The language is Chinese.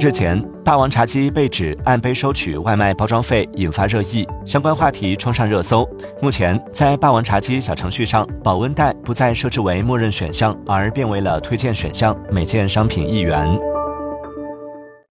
日前霸王茶姬被指按杯收取外卖包装费引发热议相关话题冲上热搜。目前在霸王茶姬小程序上保温袋不再设置为默认选项而变为了推荐选项每件商品一元。